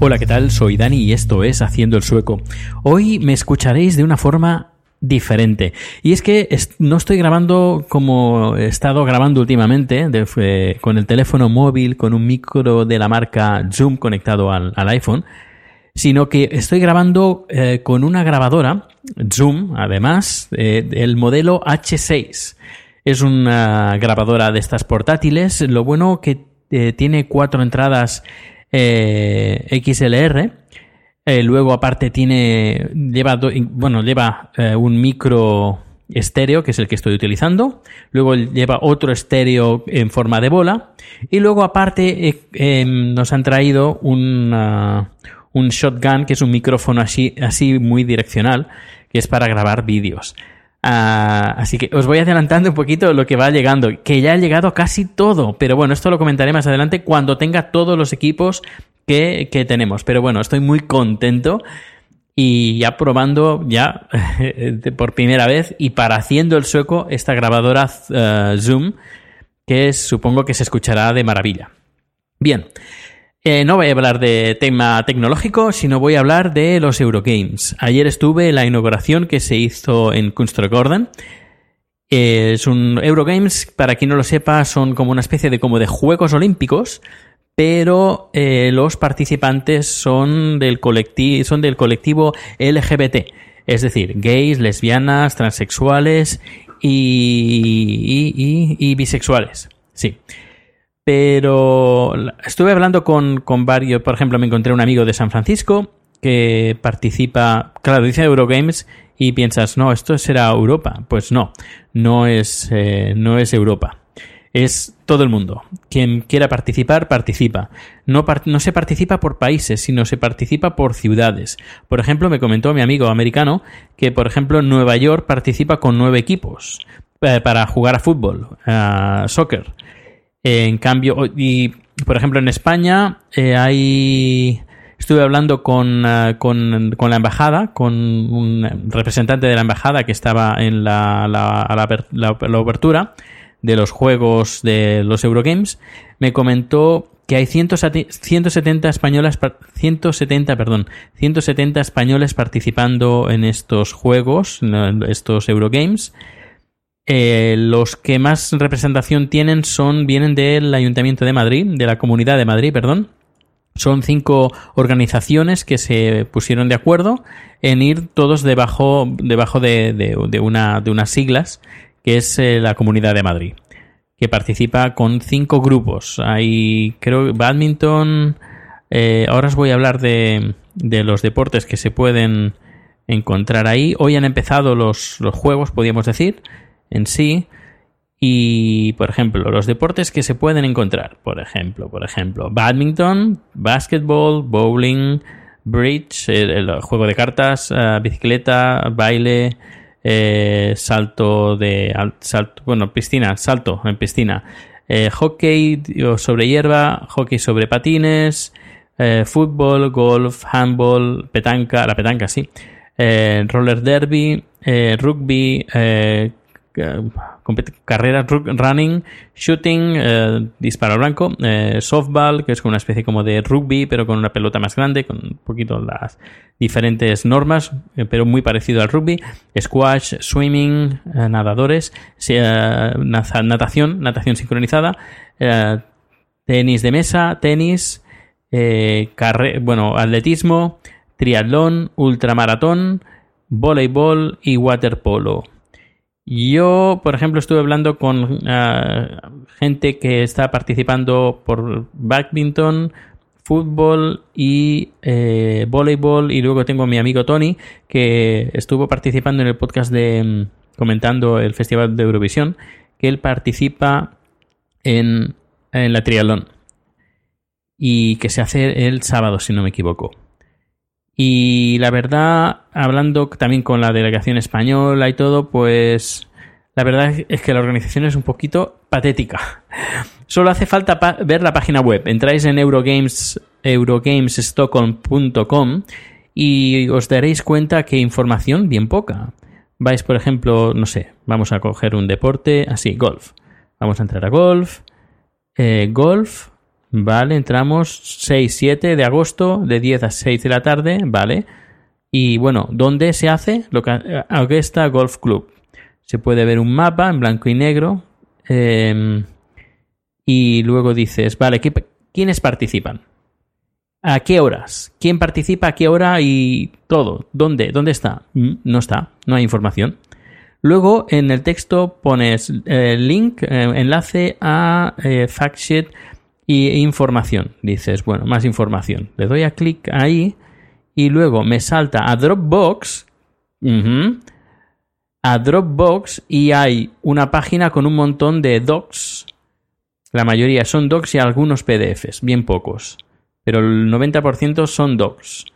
Hola, ¿qué tal? Soy Dani y esto es Haciendo el Sueco. Hoy me escucharéis de una forma diferente. Y es que no estoy grabando como he estado grabando últimamente, con el teléfono móvil, con un micro de la marca Zoom conectado al, al iPhone, sino que estoy grabando eh, con una grabadora Zoom, además, eh, el modelo H6. Es una grabadora de estas portátiles. Lo bueno que eh, tiene cuatro entradas eh, XLR. Eh, luego, aparte, tiene. Lleva. bueno, lleva eh, un micro estéreo, que es el que estoy utilizando. Luego lleva otro estéreo en forma de bola. Y luego, aparte, eh, eh, nos han traído un, ah, un shotgun, que es un micrófono así, así muy direccional, que es para grabar vídeos. Ah, así que os voy adelantando un poquito lo que va llegando, que ya ha llegado casi todo, pero bueno, esto lo comentaré más adelante cuando tenga todos los equipos que, tenemos. Pero bueno, estoy muy contento y ya probando ya por primera vez y para haciendo el sueco esta grabadora eh, Zoom que supongo que se escuchará de maravilla. Bien, eh, no voy a hablar de tema tecnológico, sino voy a hablar de los Eurogames. Ayer estuve en la inauguración que se hizo en Kunstgården. Eh, Es un Eurogames, para quien no lo sepa, son como una especie de como de Juegos Olímpicos, pero eh, los participantes son del colectivo, son del colectivo LGBT, es decir, gays, lesbianas, transexuales y, bisexuales. Sí. Pero estuve hablando con, con varios, por ejemplo, me encontré un amigo de San Francisco que participa, claro, dice Eurogames y piensas, no, esto será Europa. Pues no, no es, eh, no es Europa. Es todo el mundo. Quien quiera participar, participa. No, se participa por países, sino se participa por ciudades. Por ejemplo, me comentó mi amigo americano que, por ejemplo, Nueva York participa con nueve equipos eh, para jugar a fútbol, a soccer. En cambio, y por ejemplo en España eh, hay... Estuve hablando con, ah, con, con la embajada, con un representante de la embajada que estaba en la, la, la, la- la obertura de los juegos de los Eurogames. Me comentó que hay 170 170 españolas, par- 170, perdón, 170 españoles participando en estos juegos, en estos Eurogames. Eh, los que más representación tienen son vienen del Ayuntamiento de Madrid, de la Comunidad de Madrid, perdón. Son cinco organizaciones que se pusieron de acuerdo en ir todos debajo, debajo de, de- de una, de unas siglas, que es eh, la Comunidad de Madrid, que participa con cinco grupos. Hay, creo, badminton. eh, ahora os voy a hablar de, de los deportes que se pueden encontrar ahí. Hoy han empezado los, los juegos, podríamos decir, en sí. Y, por ejemplo, los deportes que se pueden encontrar. Por ejemplo, por ejemplo, badminton, basketball, bowling, bridge, el, juego de cartas, eh, bicicleta, baile, eh, salto de al- salto, bueno, piscina, salto en piscina, eh, hockey sobre hierba, hockey sobre patines, eh, fútbol, golf, handball, petanca, la petanca sí, roller derby, rugby, compet- carreras, ru- running, shooting, eh, disparo blanco, eh, softball, que es como una especie como de rugby, pero con una pelota más grande, con un poquito las diferentes normas, eh, pero muy parecido al rugby, squash, swimming, nadadores, natación, natación sincronizada, tenis de mesa, tenis, bueno, atletismo, triatlón, ultramaratón, voleibol y waterpolo. Yo, por ejemplo, estuve hablando con ah, gente que está participando por badminton, fútbol y eh, voleibol. Y luego tengo a mi amigo Tony, que estuvo participando en el podcast de mm, comentando el Festival de Eurovisión, que él participa en, en la triatlón. Y que se hace el sábado, si no me equivoco. Y la verdad, hablando también con la delegación española y todo, pues la verdad es que la organización es un poquito patética. Solo hace falta ver la página web. Entráis en Eurogames, eurogamesstockholm.com y os daréis cuenta que información bien poca. Vais, por ejemplo, no sé, vamos a coger un deporte, así, golf. Vamos a entrar a golf. Eh, golf, vale, entramos 6-7 de agosto, de 10 a 6 de la tarde, vale. Y bueno, ¿dónde se hace? Loca- Augusta Golf Club. Se puede ver un mapa en blanco y negro. eh, y luego dices, vale, ¿qué- ¿quiénes participan? ¿A qué horas? ¿Quién participa? ¿A qué hora? Y todo. ¿Dónde? ¿Dónde está? Mm, No está. No hay información. Luego en el texto pones eh, link, eh, enlace a eh, y información. Dices, bueno, más información. Le doy a clic ahí y luego me salta a Dropbox. A Dropbox y hay una página con un montón de docs. La mayoría son docs y algunos PDFs, bien pocos. Pero el 90% son docs.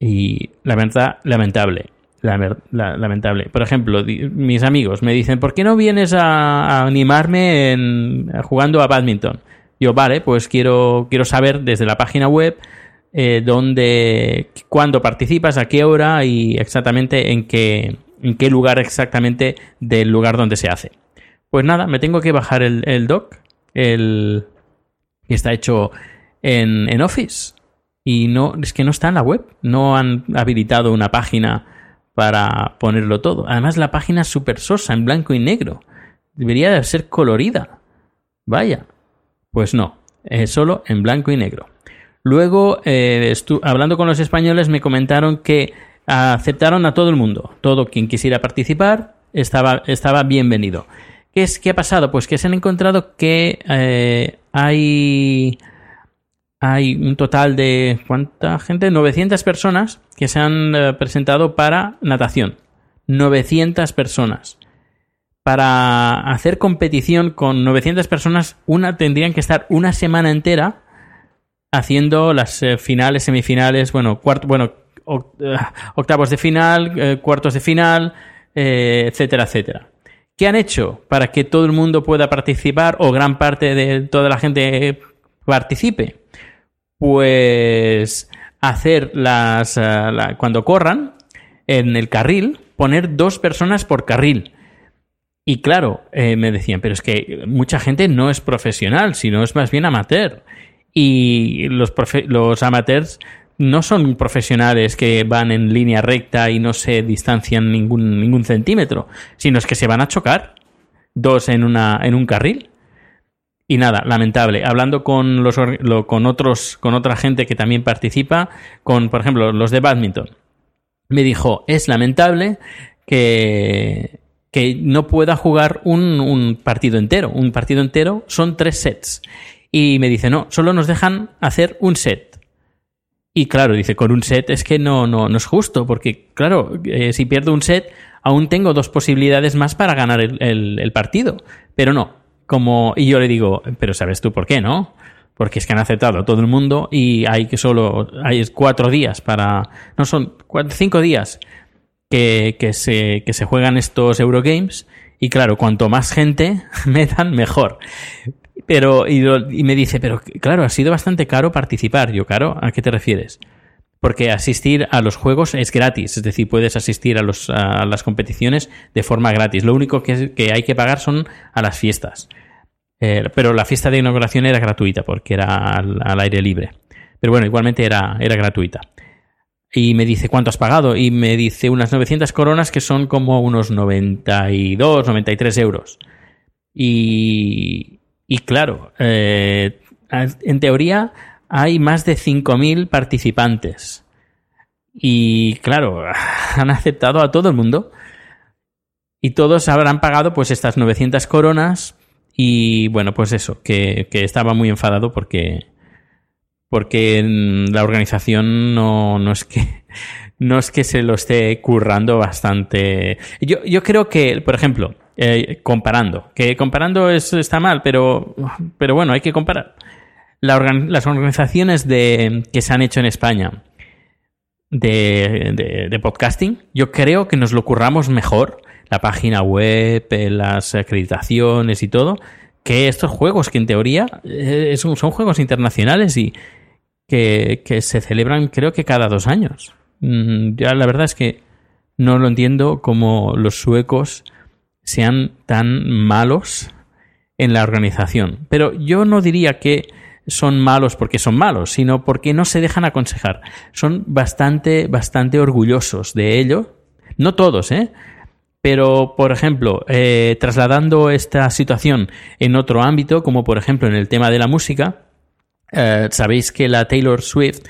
Y la verdad, lamentable. Lamentable. Por ejemplo, mis amigos me dicen, ¿por qué no vienes a, animarme en, jugando a badminton? Yo, vale, pues quiero, quiero saber desde la página web eh, dónde, cuándo participas, a qué hora y exactamente en qué, en qué lugar exactamente del lugar donde se hace. Pues nada, me tengo que bajar el, el doc, el que está hecho en, en Office. Y no, es que no está en la web. No han habilitado una página para ponerlo todo. Además, la página es súper sosa, en blanco y negro. Debería de ser colorida. Vaya. Pues no, es solo en blanco y negro. Luego, eh, hablando con los españoles, me comentaron que aceptaron a todo el mundo. Todo quien quisiera participar estaba, estaba bienvenido. ¿Qué, es, ¿Qué ha pasado? Pues que se han encontrado que eh, hay, hay un total de... ¿Cuánta gente? 900 personas que se han eh, presentado para natación. 900 personas. Para hacer competición con 900 personas, una tendrían que estar una semana entera haciendo las eh, finales, semifinales, bueno, cuarto, bueno, eh, octavos de final, eh, cuartos de final, eh, etcétera, etcétera. ¿Qué han hecho para que todo el mundo pueda participar o gran parte de toda la gente participe? Pues hacer las la- cuando corran en el carril poner dos personas por carril. Y claro, eh, me decían, pero es que mucha gente no es profesional, sino es más bien amateur. Y los, profe- los amateurs no son profesionales que van en línea recta y no se distancian ningún, ningún centímetro, sino es que se van a chocar dos en, una, en un carril. Y nada, lamentable. Hablando con los con otros, con otra gente que también participa, con, por ejemplo, los de badminton, me dijo, es lamentable que, que no pueda jugar un, partido entero. Un partido entero son tres sets. Y me dice, no, solo nos dejan hacer un set. Y claro, dice, con un set es que no, no, no es justo, porque claro, eh, si pierdo un set, aún tengo dos posibilidades más para ganar el, el- partido. Pero no, como, y yo le digo, pero ¿sabes tú por qué, no? Porque es que han aceptado a todo el mundo y hay que solo, hay cuatro días para, no son cinco días que, que se, que se juegan estos Eurogames. Y claro, cuanto más gente metan, mejor. Pero, y, lo- y me dice, pero claro, ha sido bastante caro participar. Yo, claro, ¿a qué te refieres? porque asistir a los juegos es gratis, es decir, puedes asistir a, los, las competiciones de forma gratis. Lo único que, que hay que pagar son a las fiestas. Eh, pero la fiesta de inauguración era gratuita porque era al, al, aire libre. Pero bueno, igualmente era, era gratuita. Y me dice, ¿cuánto has pagado? Y me dice unas 900 coronas que son como unos 92, 93 euros. Y, y claro, eh, en teoría hay más de 5.000 participantes. Y claro, han aceptado a todo el mundo. Y todos habrán pagado pues estas 900 coronas. Y bueno, pues eso, que, que estaba muy enfadado porque, porque la organización no, no es que no es que se lo esté currando bastante. Yo, yo creo que, por ejemplo, eh, comparando, que comparando es, está mal, pero, pero bueno, hay que comparar las organizaciones de, que se han hecho en España de, de, podcasting, yo creo que nos lo curramos mejor, la página web, eh, las acreditaciones y todo, que estos juegos que en teoría eh, son, son, juegos internacionales y que, se celebran creo que cada dos años. Mm, ya la verdad es que no lo entiendo como los suecos sean tan malos en la organización. Pero yo no diría que son malos porque son malos, sino porque no se dejan aconsejar. Son bastante, bastante orgullosos de ello. No todos, ¿eh? Pero, por ejemplo, eh, trasladando esta situación en otro ámbito, como por ejemplo en el tema de la música, eh, sabéis que la Taylor Swift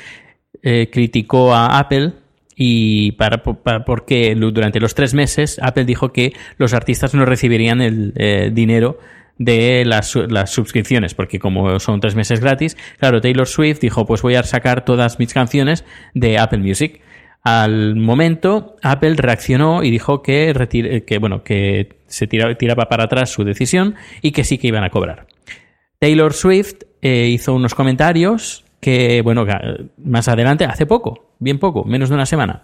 eh, criticó a Apple y para, porque durante los tres meses Apple dijo que los artistas no recibirían el eh, dinero de las, las, suscripciones, porque como son tres meses gratis, claro, Taylor Swift dijo, pues voy a sacar todas mis canciones de Apple Music. Al momento, Apple reaccionó y dijo que, que bueno, que se tiraba, tiraba para atrás su decisión y que sí que iban a cobrar. Taylor Swift eh, hizo unos comentarios que, bueno, más adelante, hace poco, bien poco, menos de una semana,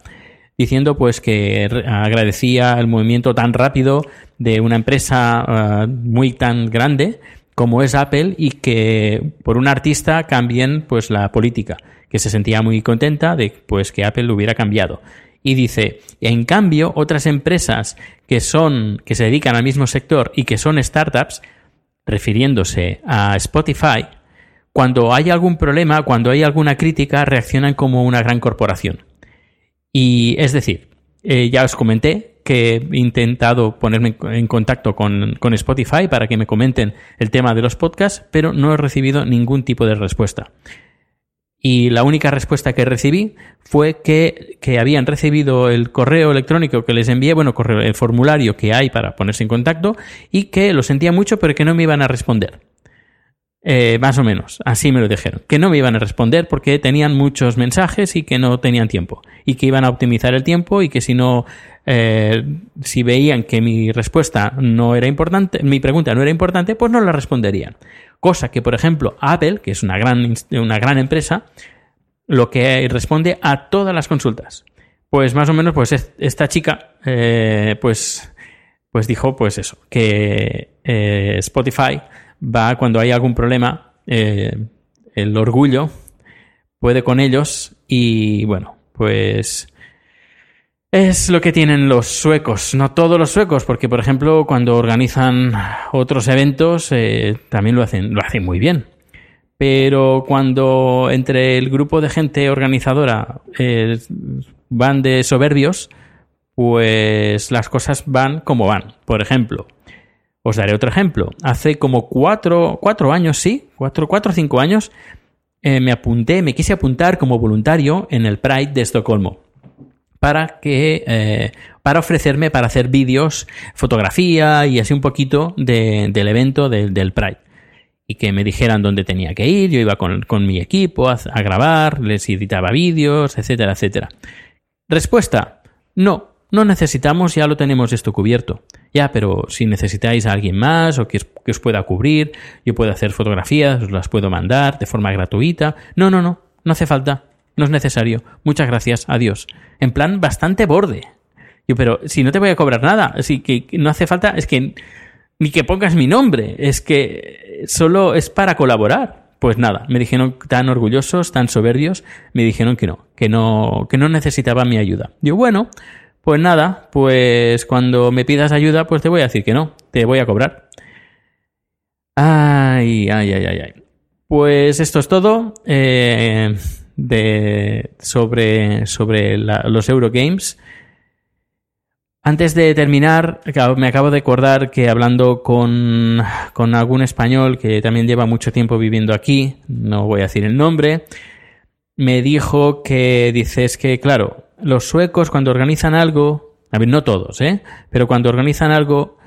diciendo pues que agradecía el movimiento tan rápido de una empresa uh, muy tan grande como es Apple y que por un artista cambien pues la política, que se sentía muy contenta de pues que Apple lo hubiera cambiado. Y dice, en cambio, otras empresas que son que se dedican al mismo sector y que son startups, refiriéndose a Spotify, cuando hay algún problema, cuando hay alguna crítica, reaccionan como una gran corporación. Y es decir, eh, ya os comenté que he intentado ponerme en contacto con, con, Spotify para que me comenten el tema de los podcasts, pero no he recibido ningún tipo de respuesta. Y la única respuesta que recibí fue que, que habían recibido el correo electrónico que les envié, bueno, correo, el formulario que hay para ponerse en contacto, y que lo sentía mucho, pero que no me iban a responder. Eh, más o menos, así me lo dijeron. Que no me iban a responder porque tenían muchos mensajes y que no tenían tiempo. Y que iban a optimizar el tiempo y que si no, eh, si veían que mi respuesta no era importante, mi pregunta no era importante, pues no la responderían. Cosa que, por ejemplo, Apple, que es una gran, una gran empresa, lo que responde a todas las consultas. Pues más o menos, pues esta chica, eh, pues, pues dijo, pues eso, que eh, Spotify va cuando hay algún problema, eh, el orgullo puede con ellos y bueno, pues es lo que tienen los suecos, no todos los suecos, porque por ejemplo cuando organizan otros eventos eh, también lo hacen, lo hacen muy bien. Pero cuando entre el grupo de gente organizadora eh, van de soberbios, pues las cosas van como van. Por ejemplo, os daré otro ejemplo. Hace como cuatro, cuatro años, sí, cuatro, cuatro o cinco años, eh, me apunté, me quise apuntar como voluntario en el Pride de Estocolmo para que eh, para ofrecerme para hacer vídeos, fotografía y así un poquito de, del evento de, del Pride y que me dijeran dónde tenía que ir. Yo iba con, con mi equipo a, a grabar, les editaba vídeos, etcétera, etcétera. Respuesta: no, no necesitamos, ya lo tenemos esto cubierto. Ya, pero si necesitáis a alguien más o que os, que os pueda cubrir, yo puedo hacer fotografías, os las puedo mandar de forma gratuita. No, no, no, no hace falta. No es necesario. Muchas gracias. Adiós. En plan bastante borde. Yo, pero si no te voy a cobrar nada, así que no hace falta, es que ni que pongas mi nombre, es que solo es para colaborar. pues nada, me dijeron tan orgullosos, tan soberbios, me dijeron que no, que no, que no necesitaba mi ayuda. Yo, bueno, pues nada, pues cuando me pidas ayuda, pues te voy a decir que no, te voy a cobrar. Ay, ay, ay, ay, ay. Pues esto es todo eh, sobre, sobre los Eurogames. Antes de terminar, me acabo de acordar que hablando con, con, algún español que también lleva mucho tiempo viviendo aquí, no voy a decir el nombre, me dijo que dices que, claro, los suecos cuando organizan algo, a ver, no todos, ¿eh? Pero cuando organizan algo,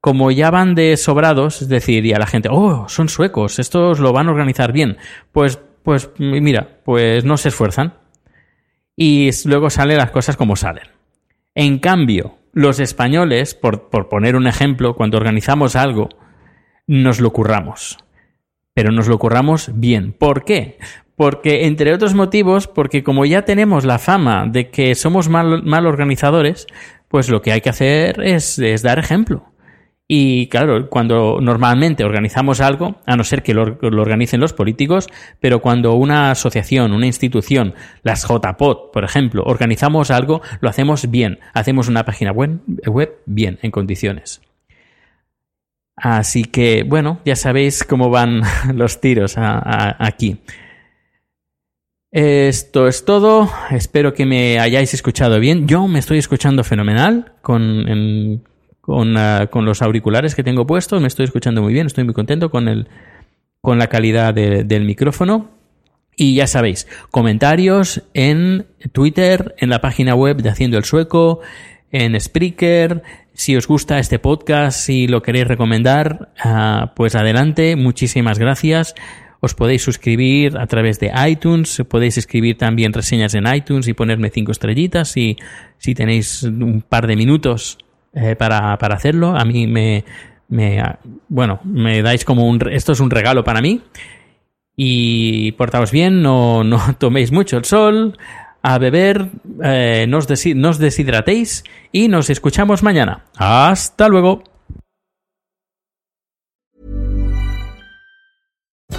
como ya van de sobrados, es decir, y a la gente, oh, son suecos, estos lo van a organizar bien, pues, pues mira, pues no se esfuerzan. Y luego salen las cosas como salen. En cambio, los españoles, por, poner un ejemplo, cuando organizamos algo, nos lo curramos. Pero nos lo curramos bien. ¿Por qué? Porque, entre otros motivos, porque como ya tenemos la fama de que somos mal, mal organizadores, pues lo que hay que hacer es dar ejemplo. Y claro, cuando normalmente organizamos algo, a no ser que lo, organicen los políticos, pero cuando una asociación, una institución, las JPOT, por ejemplo, organizamos algo, lo hacemos bien. Hacemos una página web, web bien, en condiciones. Así que, bueno, ya sabéis cómo van los tiros aquí. Esto es todo. Espero que me hayáis escuchado bien. Yo me estoy escuchando fenomenal con, Ah, con, los auriculares que tengo puestos, me estoy escuchando muy bien, estoy muy contento con, el, con la calidad del micrófono. Y ya sabéis, comentarios en Twitter, en la página web de Haciendo el Sueco, en Spreaker. Si os gusta este podcast, si lo queréis recomendar, ah, pues adelante. Muchísimas gracias. Os podéis suscribir a través de iTunes, podéis escribir también reseñas en iTunes y ponerme cinco estrellitas si, si tenéis un par de minutos eh, para, hacerlo. A mí me, bueno, me dais como un, esto es un regalo para mí. Y portaos bien, no, no toméis mucho el sol, a beber, eh, no, os no os deshidratéis y nos escuchamos mañana. Hasta luego.